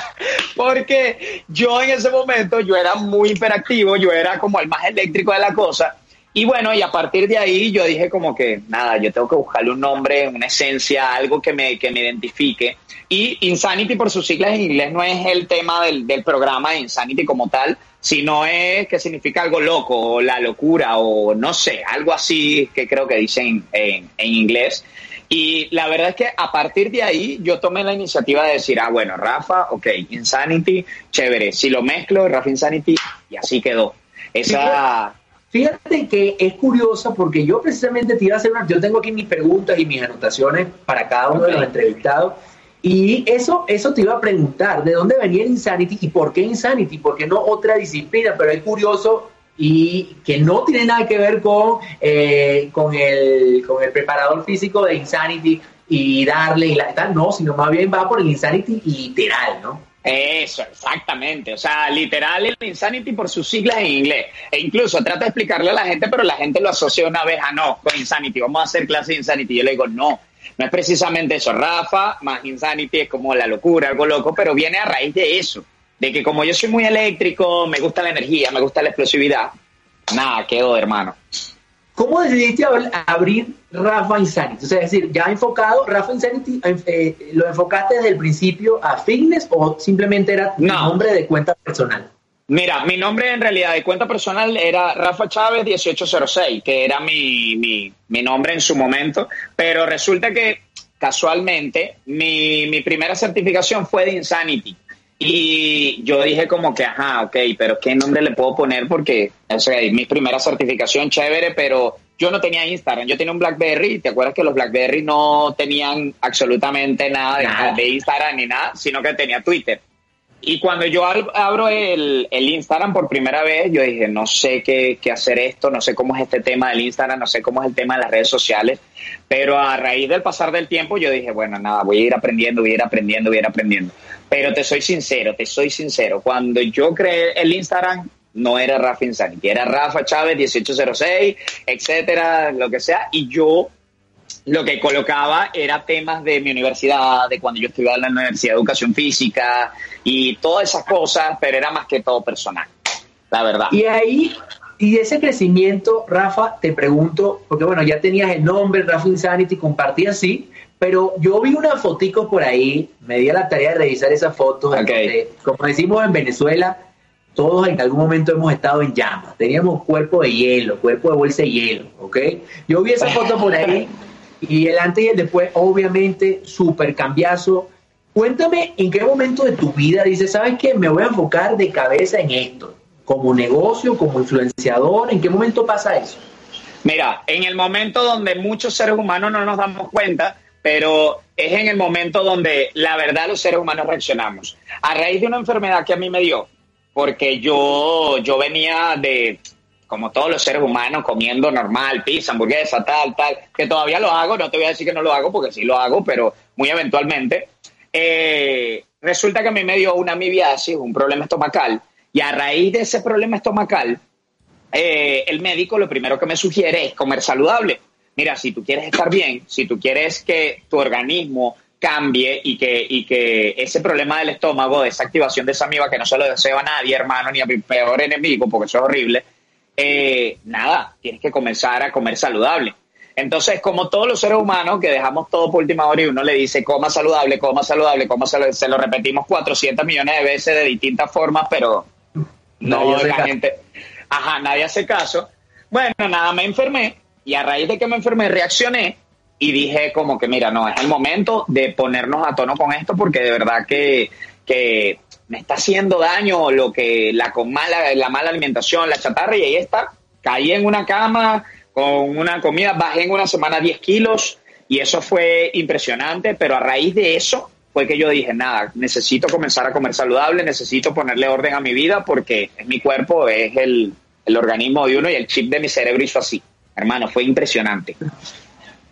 D: porque yo en ese momento yo era muy hiperactivo, yo era como el más eléctrico de la cosa y bueno, y a partir de ahí yo dije como que, nada, yo tengo que buscarle un nombre, una esencia, algo que me, que me identifique. Y Insanity por sus siglas en inglés no es el tema del, del programa Insanity como tal, sino es que significa algo loco, o la locura, o no sé, algo así que creo que dicen en, en inglés. Y la verdad es que a partir de ahí yo tomé la iniciativa de decir, ah, bueno, Rafa, ok, Insanity, chévere, si lo mezclo, Rafa Insanity, y así quedó. Esa...
B: Fíjate que es curiosa porque yo precisamente te iba a hacer una, yo tengo aquí mis preguntas y mis anotaciones para cada uno de los entrevistados y eso, eso te iba a preguntar, ¿de dónde venía el Insanity y por qué Insanity? ¿Por qué no otra disciplina? Pero es curioso y que no tiene nada que ver con, eh, con, el, con el preparador físico de Insanity y darle y la, tal, no, sino más bien va por el Insanity literal, ¿no?
D: Eso, exactamente. O sea, literal el Insanity por sus siglas en inglés. E incluso trata de explicarle a la gente, pero la gente lo asocia una vez a no, con Insanity. Vamos a hacer clase de Insanity. Yo le digo, no, no es precisamente eso. Rafa más Insanity es como la locura, algo loco, pero viene a raíz de eso. De que como yo soy muy eléctrico, me gusta la energía, me gusta la explosividad. Nada, quedó, hermano.
B: ¿Cómo decidiste abrir Rafa Insanity? O sea, es decir, ya enfocado, Rafa Insanity, eh, ¿lo enfocaste desde el principio a fitness o simplemente era tu nombre de cuenta personal?
D: Mira, mi nombre en realidad de cuenta personal era Rafa Chávez 1806, que era mi, mi, mi nombre en su momento, pero resulta que casualmente mi, mi primera certificación fue de Insanity. Y yo dije como que, ajá, ok, pero ¿qué nombre le puedo poner? Porque, o sea, mi primera certificación chévere, pero yo no tenía Instagram, yo tenía un BlackBerry, ¿te acuerdas que los BlackBerry no tenían absolutamente nada de, Instagram ni nada, sino que tenía Twitter? Y cuando yo abro el, el, Instagram por primera vez, yo dije, no sé qué, qué, hacer esto, no sé cómo es este tema del Instagram, no sé cómo es el tema de las redes sociales, pero a raíz del pasar del tiempo yo dije, bueno, nada, voy a ir aprendiendo, voy a ir aprendiendo, voy a ir aprendiendo. Pero te soy sincero, te soy sincero, cuando yo creé el Instagram, no era Rafa Insanity, era Rafa Chávez 1806, etcétera, lo que sea, y yo lo que colocaba era temas de mi universidad, de cuando yo estudiaba en la Universidad de Educación Física y todas esas cosas, pero era más que todo personal, la verdad.
B: Y ahí, y ese crecimiento, Rafa, te pregunto, porque bueno, ya tenías el nombre, Rafa Insanity, compartí así, pero yo vi una fotico por ahí, me di a la tarea de revisar esas fotos, como decimos en Venezuela, todos en algún momento hemos estado en llamas, teníamos cuerpo de hielo, cuerpo de bolsa de hielo, ¿ok? Yo vi esa foto por ahí y el antes y el después, obviamente, súper cambiazo. Cuéntame en qué momento de tu vida dices, ¿sabes qué? Me voy a enfocar de cabeza en esto, como negocio, como influenciador, ¿en qué momento pasa eso?
D: Mira, en el momento donde muchos seres humanos no nos damos cuenta, pero es en el momento donde la verdad los seres humanos reaccionamos. A raíz de una enfermedad que a mí me dio, porque yo, yo venía de, como todos los seres humanos, comiendo normal, pizza, hamburguesa, tal, tal, que todavía lo hago, no te voy a decir que no lo hago porque sí lo hago, pero muy eventualmente. Eh, resulta que a mí me dio una amibiasis, un problema estomacal, y a raíz de ese problema estomacal, eh, el médico lo primero que me sugiere es comer saludable. Mira, si tú quieres estar bien, si tú quieres que tu organismo cambie y que, y que ese problema del estómago, de esa activación de esa amiba que no se lo deseo a nadie, hermano, ni a mi peor enemigo, porque eso es horrible, eh, nada, tienes que comenzar a comer saludable. Entonces, como todos los seres humanos que dejamos todo por última hora y uno le dice coma saludable, coma saludable, coma saludable, se lo repetimos 400 millones de veces de distintas formas, pero no la gente, ajá, nadie hace caso. Bueno, nada, me enfermé y a raíz de que me enfermé reaccioné y dije como que mira, no, es el momento de ponernos a tono con esto porque de verdad que, que me está haciendo daño lo que la con mala la mala alimentación, la chatarra y ahí está. Caí en una cama con una comida, bajé en una semana 10 kilos y eso fue impresionante, pero a raíz de eso fue que yo dije, nada, necesito comenzar a comer saludable, necesito ponerle orden a mi vida porque es mi cuerpo, es el, el organismo de uno y el chip de mi cerebro hizo así. Hermano, fue impresionante.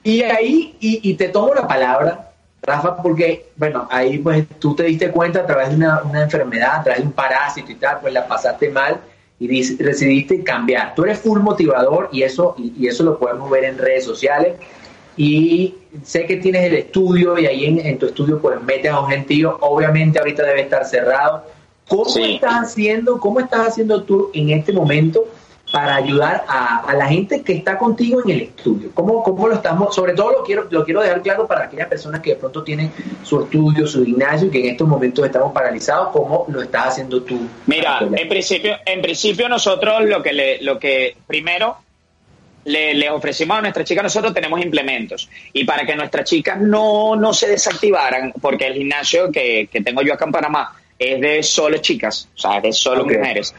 B: Y ahí, y, y te tomo la palabra, Rafa, porque, bueno, ahí pues tú te diste cuenta a través de una, enfermedad, a través de un parásito y tal, pues la pasaste mal y decidiste cambiar. Tú eres full motivador y eso, y, eso lo podemos ver en redes sociales. Y sé que tienes el estudio y ahí en, tu estudio pues metes a un gentío. Obviamente ahorita debe estar cerrado. ¿Cómo estás haciendo, cómo estás haciendo tú en este momento para ayudar a, la gente que está contigo en el estudio? ¿Cómo, ¿Cómo, lo estamos? Sobre todo lo quiero, lo quiero dejar claro para aquellas personas que de pronto tienen su estudio, su gimnasio y que en estos momentos estamos paralizados, ¿cómo lo estás haciendo tú?
D: Mira, en principio, en principio nosotros lo que, le, lo que primero le, ofrecimos a nuestras chicas, nosotros tenemos implementos. Y para que nuestras chicas no, no se desactivaran, porque el gimnasio que, que tengo yo acá en Panamá es de solo chicas, o sea, de solo mujeres.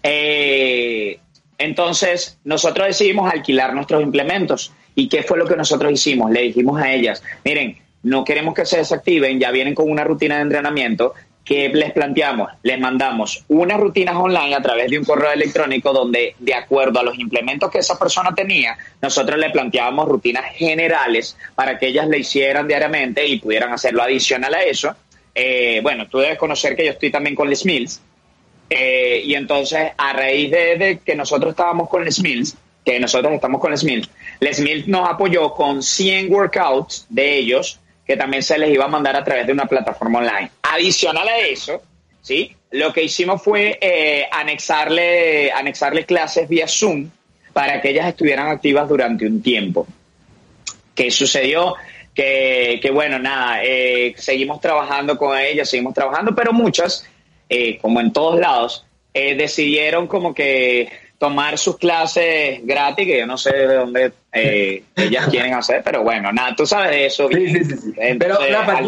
D: Eh, entonces, nosotros decidimos alquilar nuestros implementos. ¿Y qué fue lo que nosotros hicimos? Le dijimos a ellas, miren, no queremos que se desactiven, ya vienen con una rutina de entrenamiento que les planteamos, les mandamos unas rutinas online a través de un correo electrónico donde, de acuerdo a los implementos que esa persona tenía, nosotros le planteábamos rutinas generales para que ellas le hicieran diariamente y pudieran hacerlo adicional a eso. Eh, bueno, tú debes conocer que yo estoy también con Les Mills, eh, y entonces, a raíz de, que nosotros estábamos con Les Mills, que nosotros estamos con Les Mills, Les Mills nos apoyó con 100 workouts de ellos que también se les iba a mandar a través de una plataforma online. Adicional a eso, ¿sí? Lo que hicimos fue eh, anexarle, anexarle clases vía Zoom para que ellas estuvieran activas durante un tiempo. ¿Qué sucedió? Que, que bueno, nada, eh, seguimos trabajando con ellas, seguimos trabajando, pero muchas eh, como en todos lados, eh, decidieron como que tomar sus clases gratis, que yo no sé de dónde eh, ellas quieren hacer, pero bueno, nada, tú sabes de eso.
B: Sí, sí, sí, pero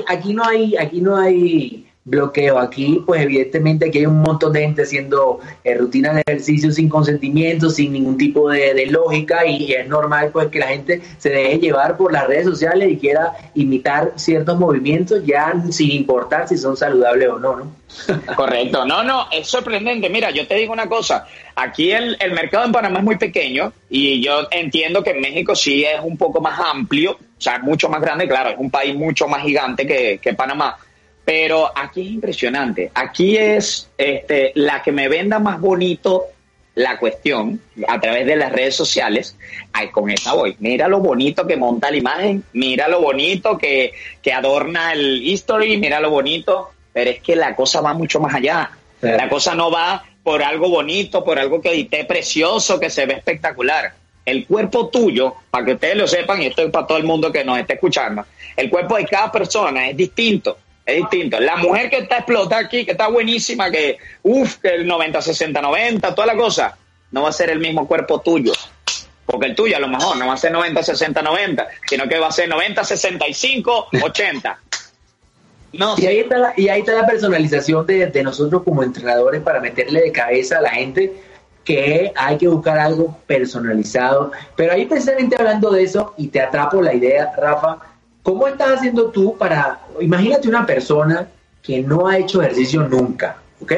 B: aquí, no hay, aquí no hay bloqueo. Aquí, pues evidentemente aquí hay un montón de gente haciendo eh, rutinas de ejercicio sin consentimiento, sin ningún tipo de, lógica y, es normal pues que la gente se deje llevar por las redes sociales y quiera imitar ciertos movimientos ya sin importar si son saludables o no, ¿no?
D: Correcto, no, no, es sorprendente. Mira, yo te digo una cosa, aquí el, el mercado en Panamá es muy pequeño y yo entiendo que en México sí es un poco más amplio, o sea, mucho más grande, claro, es un país mucho más gigante que, que Panamá pero aquí es impresionante. Aquí es este, la que me venda más bonito la cuestión a través de las redes sociales. Ay, con esa voy. Mira lo bonito que monta la imagen, mira lo bonito que, que adorna el history, mira lo bonito. Pero es que la cosa va mucho más allá. La cosa no va por algo bonito, por algo que edité precioso, que se ve espectacular. El cuerpo tuyo, para que ustedes lo sepan, y esto es para todo el mundo que nos esté escuchando, el cuerpo de cada persona es distinto. Es distinto. La mujer que está explota aquí, que está buenísima, que uff, que el 90, 60, 90, toda la cosa, no va a ser el mismo cuerpo tuyo. Porque el tuyo a lo mejor no va a ser 90, 60, 90, sino que va a ser 90, 65, 80.
B: No, y, ahí está la, y ahí está la personalización de, de nosotros como entrenadores para meterle de cabeza a la gente que hay que buscar algo personalizado. Pero ahí precisamente hablando de eso, y te atrapo la idea, Rafa, ¿Cómo estás haciendo tú para, imagínate una persona que no ha hecho ejercicio nunca, ¿ok?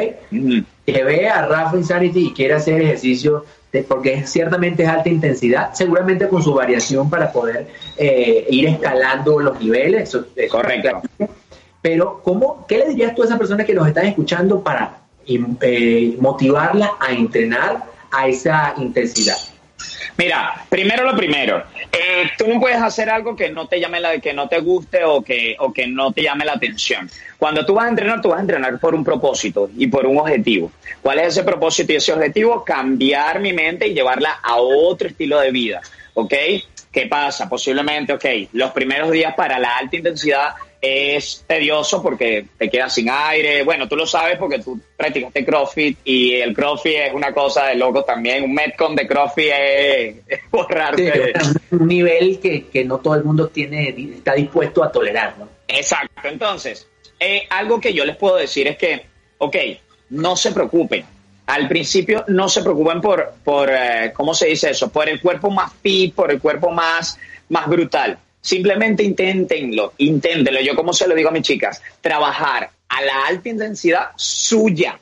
B: Que ve a Rafa Insanity y quiere hacer ejercicio porque ciertamente es alta intensidad, seguramente con su variación para poder eh, ir escalando los niveles.
D: Correcto.
B: Pero, ¿cómo, ¿qué le dirías tú a esa persona que nos están escuchando para eh, motivarla a entrenar a esa intensidad?
D: Mira, primero lo primero, eh, tú no puedes hacer algo que no te llame la, que no te guste o que, o que no te llame la atención. Cuando tú vas a entrenar, tú vas a entrenar por un propósito y por un objetivo. ¿Cuál es ese propósito y ese objetivo? Cambiar mi mente y llevarla a otro estilo de vida. ¿Ok? ¿Qué pasa? Posiblemente, ok, los primeros días para la alta intensidad es tedioso porque te quedas sin aire. Bueno, tú lo sabes porque tú practicaste CrossFit y el CrossFit es una cosa de loco también. Un Metcon de CrossFit es, borrarse.
B: un nivel que, no todo el mundo tiene está dispuesto a tolerar, ¿no?
D: Exacto. Entonces, eh, algo que yo les puedo decir es que, ok, no se preocupen. Al principio no se preocupen por, por eh, ¿cómo se dice eso? Por el cuerpo más fit, por el cuerpo más, más brutal Simplemente inténtenlo, inténtenlo. Yo como se lo digo a mis chicas, trabajar a la alta intensidad suya.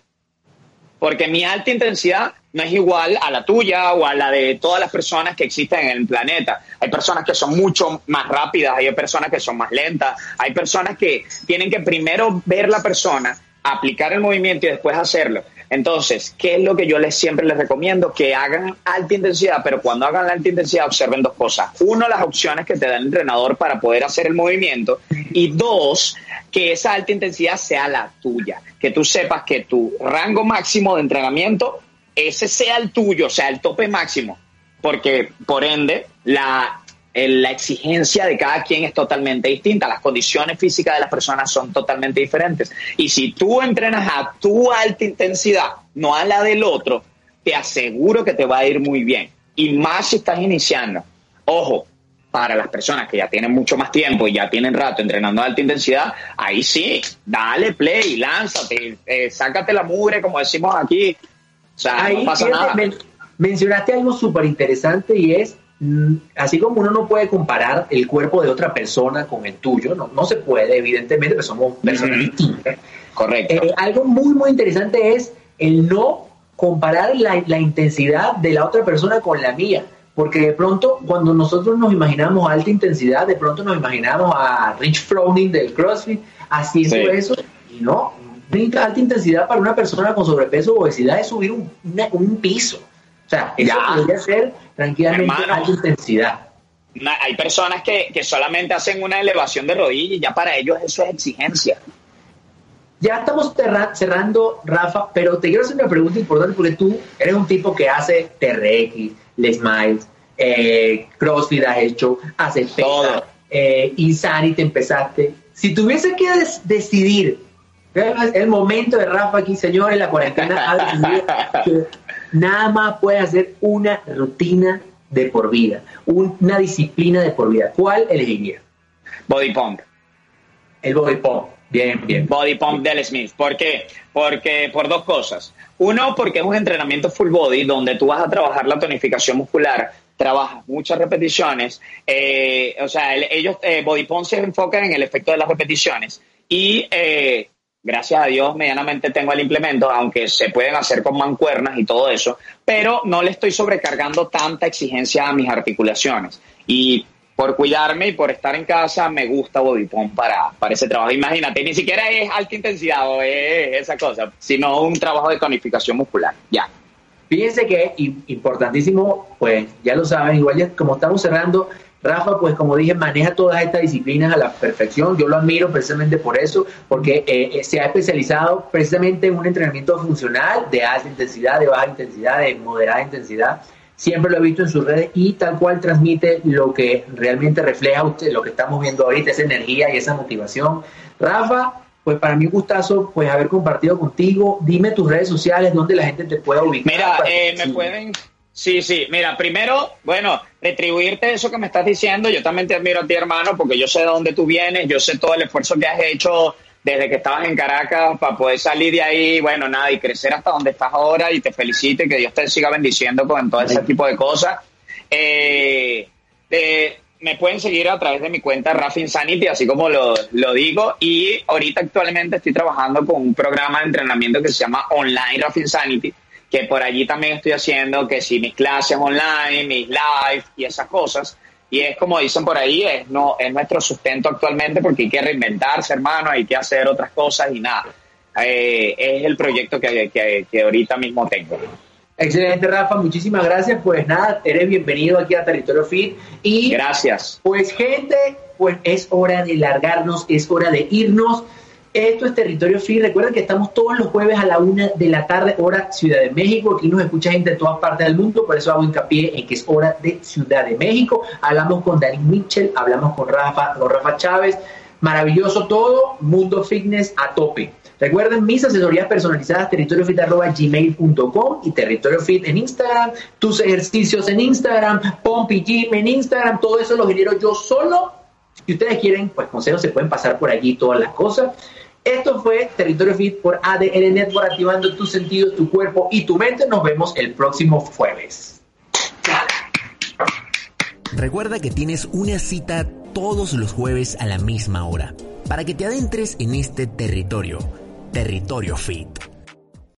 D: Porque mi alta intensidad no es igual a la tuya o a la de todas las personas que existen en el planeta. Hay personas que son mucho más rápidas, hay personas que son más lentas, hay personas que tienen que primero ver la persona, aplicar el movimiento y después hacerlo. Entonces, ¿qué es lo que yo les siempre les recomiendo? Que hagan alta intensidad, pero cuando hagan la alta intensidad observen dos cosas. Uno, las opciones que te da el entrenador para poder hacer el movimiento. Y dos, que esa alta intensidad sea la tuya. Que tú sepas que tu rango máximo de entrenamiento, ese sea el tuyo, sea el tope máximo. Porque, por ende, la la exigencia de cada quien es totalmente distinta, las condiciones físicas de las personas son totalmente diferentes. Y si tú entrenas a tu alta intensidad, no a la del otro, te aseguro que te va a ir muy bien. Y más si estás iniciando. Ojo, para las personas que ya tienen mucho más tiempo y ya tienen rato entrenando a alta intensidad, ahí sí, dale play, lánzate, eh, sácate la mugre, como decimos aquí. O sea, no pasa nada.
B: mencionaste algo súper interesante y es así como uno no puede comparar el cuerpo de otra persona con el tuyo, no, no se puede, evidentemente, pero somos personas distintas.
D: Correcto.
B: Eh, algo muy, muy interesante es el no comparar la, la, intensidad de la otra persona con la mía. Porque de pronto, cuando nosotros nos imaginamos alta intensidad, de pronto nos imaginamos a Rich Froning del CrossFit haciendo eso. Y no, alta intensidad para una persona con sobrepeso o obesidad es subir un, un piso. O sea, eso podría ser tranquilamente a intensidad.
D: Hay personas que, que solamente hacen una elevación de rodilla y ya para ellos eso es exigencia.
B: Ya estamos cerrando, Rafa, pero te quiero hacer una pregunta importante porque tú eres un tipo que hace TRX, Les Miles, eh, CrossFit has hecho, haces todo. Eh, Insanity empezaste. Si tuviese que decidir, el momento de Rafa aquí, señores, la cuarentena, nada más puede hacer una rutina de por vida, una disciplina de por vida. ¿Cuál elegiría?
D: Body pump.
B: El body pump. Bien, bien.
D: Body Pump del Smith. ¿Por qué? Porque, por dos cosas. Uno, porque es un entrenamiento full body donde tú vas a trabajar la tonificación muscular, trabajas muchas repeticiones. Eh, o sea, ellos, eh, Body Pump se enfocan en el efecto de las repeticiones. Y eh, gracias a Dios, medianamente tengo el implemento, aunque se pueden hacer con mancuernas y todo eso, pero no le estoy sobrecargando tanta exigencia a mis articulaciones. Y por cuidarme y por estar en casa, me gusta Body Pump para, para ese trabajo. Imagínate, ni siquiera es alta intensidad o es esa cosa, sino un trabajo de tonificación muscular. Ya.
B: Fíjense que importantísimo, pues ya lo saben, igual ya como estamos cerrando, Rafa, pues como dije, maneja todas estas disciplinas a la perfección. Yo lo admiro precisamente por eso, porque eh, eh, se ha especializado precisamente en un entrenamiento funcional de alta intensidad, de baja intensidad, de moderada intensidad. Siempre lo he visto en sus redes y tal cual transmite lo que realmente refleja usted, lo que estamos viendo ahorita, esa energía y esa motivación. Rafa, pues para mí un gustazo pues haber compartido contigo. Dime tus redes sociales donde la gente te pueda ubicar.
D: Mira, eh, me pueden Sí, sí, mira, primero, bueno, retribuirte eso que me estás diciendo, yo también te admiro a ti, hermano, porque yo sé de dónde tú vienes, yo sé todo el esfuerzo que has hecho desde que estabas en Caracas para poder salir de ahí, bueno, nada, y crecer hasta donde estás ahora, y te felicito y que Dios te siga bendiciendo con todo ese tipo de cosas. Eh, me pueden seguir a través de mi cuenta Rafa Insanity, así como lo, lo, digo, y ahorita actualmente estoy trabajando con un programa de entrenamiento que se llama Online Rafa Insanity, que por allí también estoy haciendo que si mis clases online, mis live y esas cosas. Y es como dicen por ahí, es, no, es nuestro sustento actualmente porque hay que reinventarse, hermano, hay que hacer otras cosas y nada. Eh, es el proyecto que, que, que ahorita mismo tengo.
B: Excelente, Rafa. Muchísimas gracias. Pues nada, eres bienvenido aquí a Territorio Fit. Y
D: gracias.
B: Pues gente, pues es hora de largarnos, es hora de irnos. Esto es Territorio Free. Recuerden que estamos todos los jueves a la una de la tarde, hora Ciudad de México. Aquí nos escucha gente de todas partes del mundo, por eso hago hincapié en que es hora de Ciudad de México. Hablamos con Dani Mitchell, hablamos con Rafa, con Rafa Chávez. Maravilloso todo, Mundo Fitness a tope. Recuerden mis asesorías personalizadas, territoriofit.gmail.com y Territorio Fit en Instagram, tus ejercicios en Instagram, Pompi Gym en Instagram, todo eso lo genero yo solo. Si ustedes quieren, pues consejos se pueden pasar por allí todas las cosas. Esto fue Territorio Fit por ADN Network, activando tus sentidos, tu cuerpo y tu mente. Nos vemos el próximo jueves.
A: Recuerda que tienes una cita todos los jueves a la misma hora para que te adentres en este territorio, Territorio Fit.